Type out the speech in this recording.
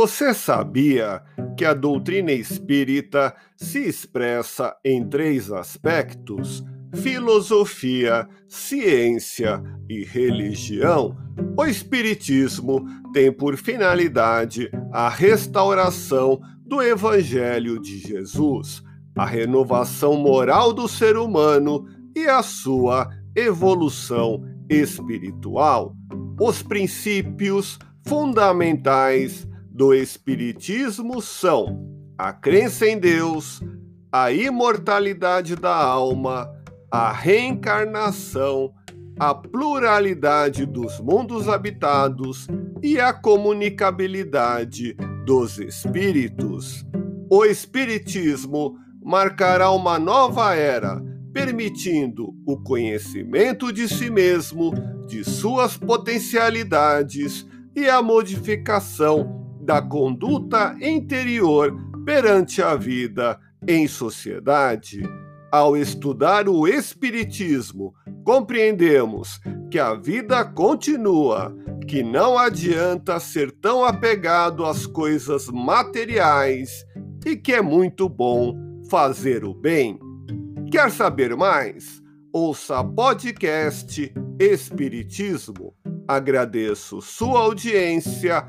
Você sabia que a doutrina espírita se expressa em três aspectos: filosofia, ciência e religião? O Espiritismo tem por finalidade a restauração do Evangelho de Jesus, a renovação moral do ser humano e a sua evolução espiritual. Os princípios fundamentais do Espiritismo são a crença em Deus, a imortalidade da alma, a reencarnação, a pluralidade dos mundos habitados e a comunicabilidade dos espíritos. O Espiritismo marcará uma nova era, permitindo o conhecimento de si mesmo, de suas potencialidades e a modificação da conduta interior perante a vida em sociedade. Ao estudar o Espiritismo, compreendemos que a vida continua, que não adianta ser tão apegado às coisas materiais e que é muito bom fazer o bem. Quer saber mais? Ouça podcast Espiritismo. Agradeço sua audiência